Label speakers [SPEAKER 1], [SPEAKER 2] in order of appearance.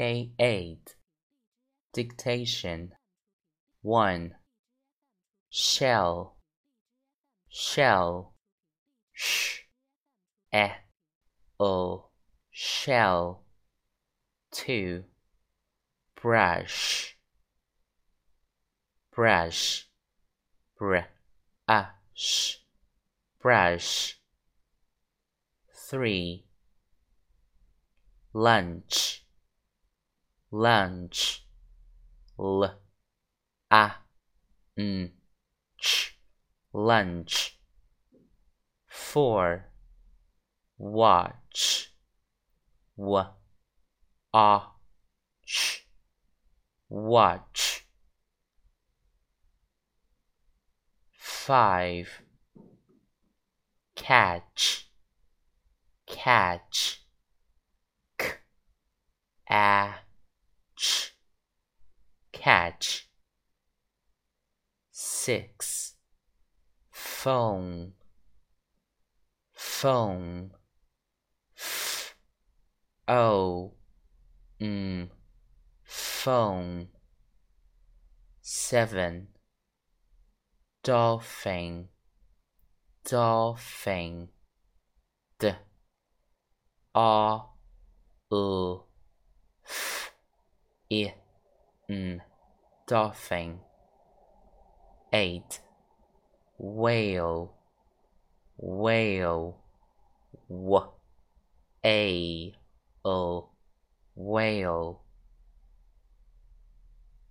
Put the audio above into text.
[SPEAKER 1] Day 8 Dictation. 1. Shell. Shell. Sh. E. O. Shell. 2. Brush. Brush. Br A Sh Brush. 3. Lunch lunch. L a n ch. Lunch. Four. Watch. W a ch. Watch. Five. Catch. Catch k a catch. Six. Phone. Phone. F. O. M. Phone. Seven. Dolphin. Dolphin. D. R. U. F. I. N dolphin. 8. Whale, whale, w, a, o, whale.